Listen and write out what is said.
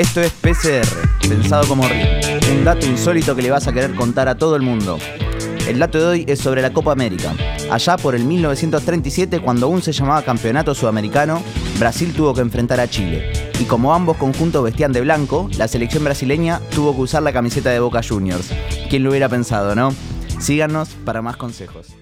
Esto es PCR, pensado como RIP, un dato insólito que le vas a querer contar a todo el mundo. El dato de hoy es sobre la Copa América. Allá por el 1937, cuando aún se llamaba Campeonato Sudamericano, Brasil tuvo que enfrentar a Chile. Y como ambos conjuntos vestían de blanco, la selección brasileña tuvo que usar la camiseta de Boca Juniors. ¿Quién lo hubiera pensado, no? Síganos para más consejos.